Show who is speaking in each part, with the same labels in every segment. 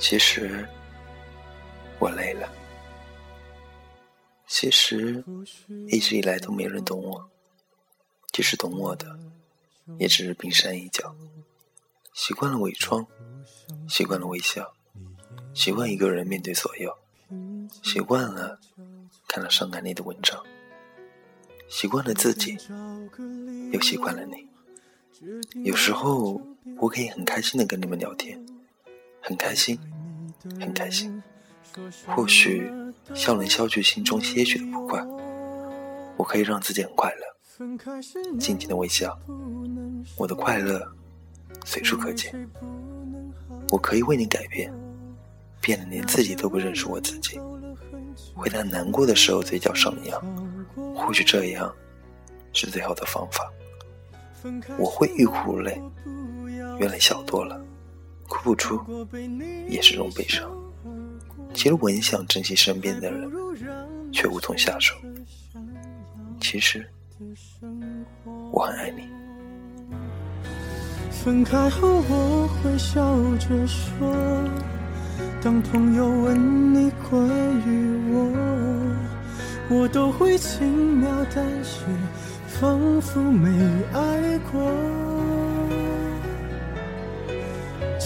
Speaker 1: 其实我累了。其实一直以来都没人懂我，即使懂我的，也只是冰山一角。习惯了伪装，习惯了微笑，习惯一个人面对所有，习惯了看了伤感你的文章，习惯了自己，又习惯了你。有时候我可以很开心的跟你们聊天，很开心，很开心。或许笑能消去心中些许的不快，我可以让自己很快乐，静静的微笑。我的快乐随处可见。我可以为你改变，变得连自己都不认识我自己。会在难过的时候嘴角上扬，或许这样是最好的方法。我会欲哭无泪，原来笑多了，哭不出也是种悲伤。其实我很想珍惜身边的人，却无从下手。其实我很爱你。
Speaker 2: 分开后我会笑着说，当朋友问你关于我，我都会轻描淡写。仿佛没爱过，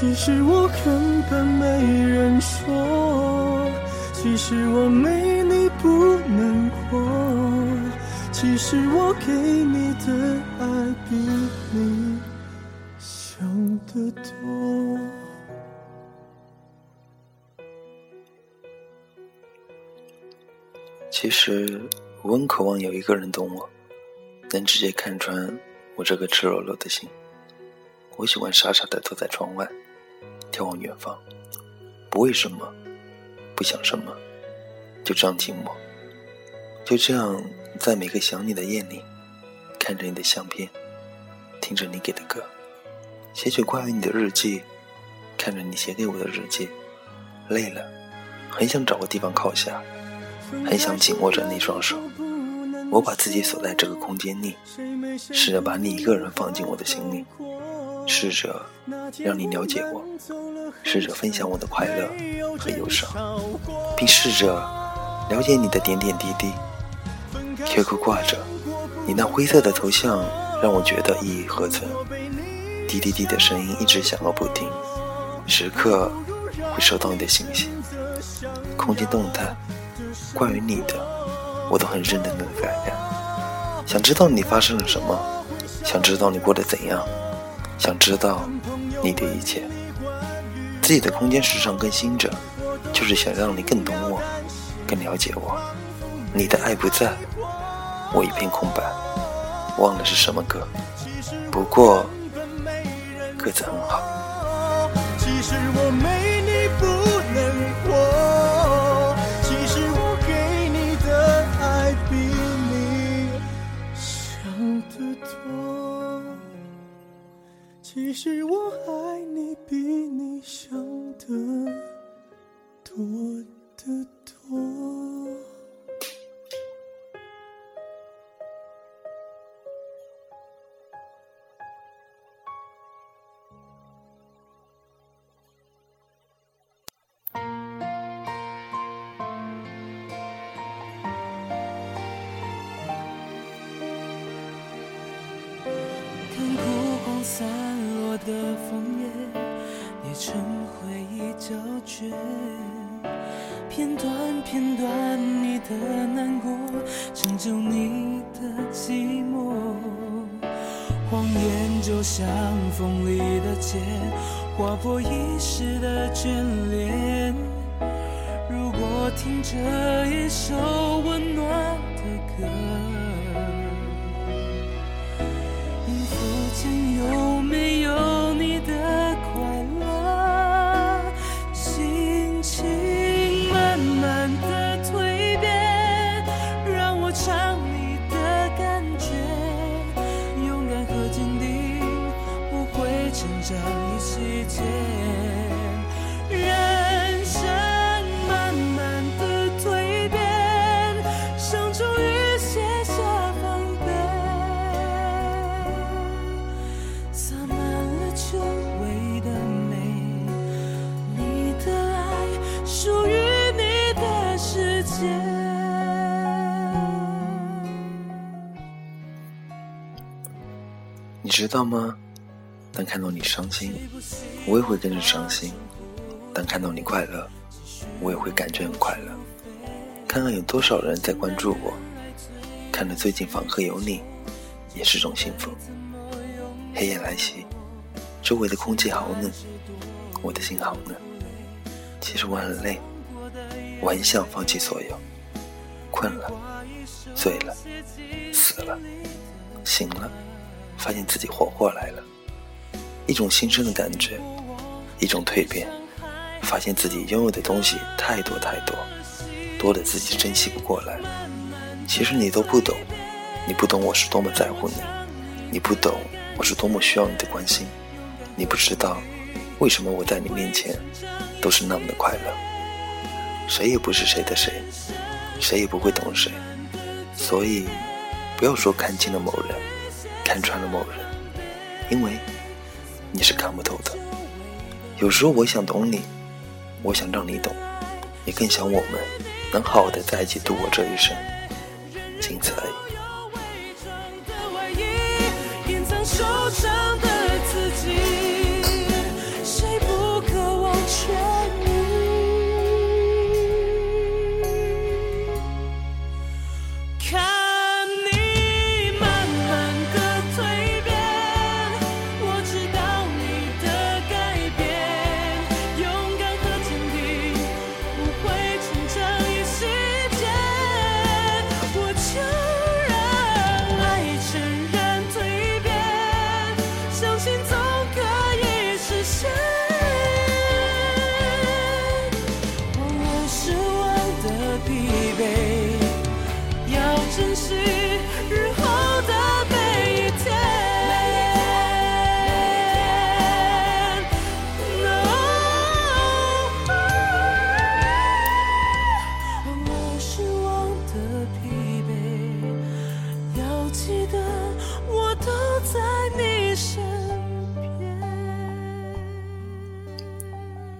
Speaker 2: 其实我根本没人说，其实我没你不能活，其实我给你的爱比你想的多。
Speaker 1: 其实我很渴望有一个人懂我。能直接看穿我这个赤裸裸的心。我喜欢傻傻的坐在窗外，眺望远方，不为什么，不想什么，就这样寂寞。就这样，在每个想你的夜里，看着你的相片，听着你给的歌，写写关于你的日记，看着你写给我的日记，累了，很想找个地方靠下，很想紧握着那双手。我把自己锁在这个空间里，试着把你一个人放进我的心里，试着让你了解我，试着分享我的快乐和忧伤，并试着了解你的点点滴滴。QQ 挂着你那灰色的头像，让我觉得意义何存？滴滴滴的声音一直响个不停，时刻会收到你的信息。空间动态，关于你的。我都很认真的改，想知道你发生了什么，想知道你过得怎样，想知道你的一切。自己的空间时常更新着，就是想让你更懂我，更了解我。你的爱不在，我一片空白，忘了是什么歌，不过歌词很好。
Speaker 2: 的枫叶也成回忆胶卷，片段片段你的难过，成就你的寂寞。谎言就像锋利的剑，划破一世的眷恋。如果听着一首温暖的歌，音符间有知道吗？当看到你伤心，我也会跟着伤心；当看到你快乐，我也会感觉很快乐。看看有多少人在关注我，看着最近访客有你，也是种幸福。黑夜来袭，周围的空气好冷，我的心好冷。其实我很累，我很想放弃所有，困了，醉了，死了，醒了。发现自己活过来了，一种新生的感觉，一种蜕变。发现自己拥有的东西太多太多，多的自己珍惜不过来。其实你都不懂，你不懂我是多么在乎你，你不懂我是多么需要你的关心，你不知道为什么我在你面前都是那么的快乐。谁也不是谁的谁，谁也不会懂谁，所以不要说看清了某人。看穿了某人，因为你是看不透的。有时候我想懂你，我想让你懂，也更想我们能好好的在一起度过这一生，仅此而已。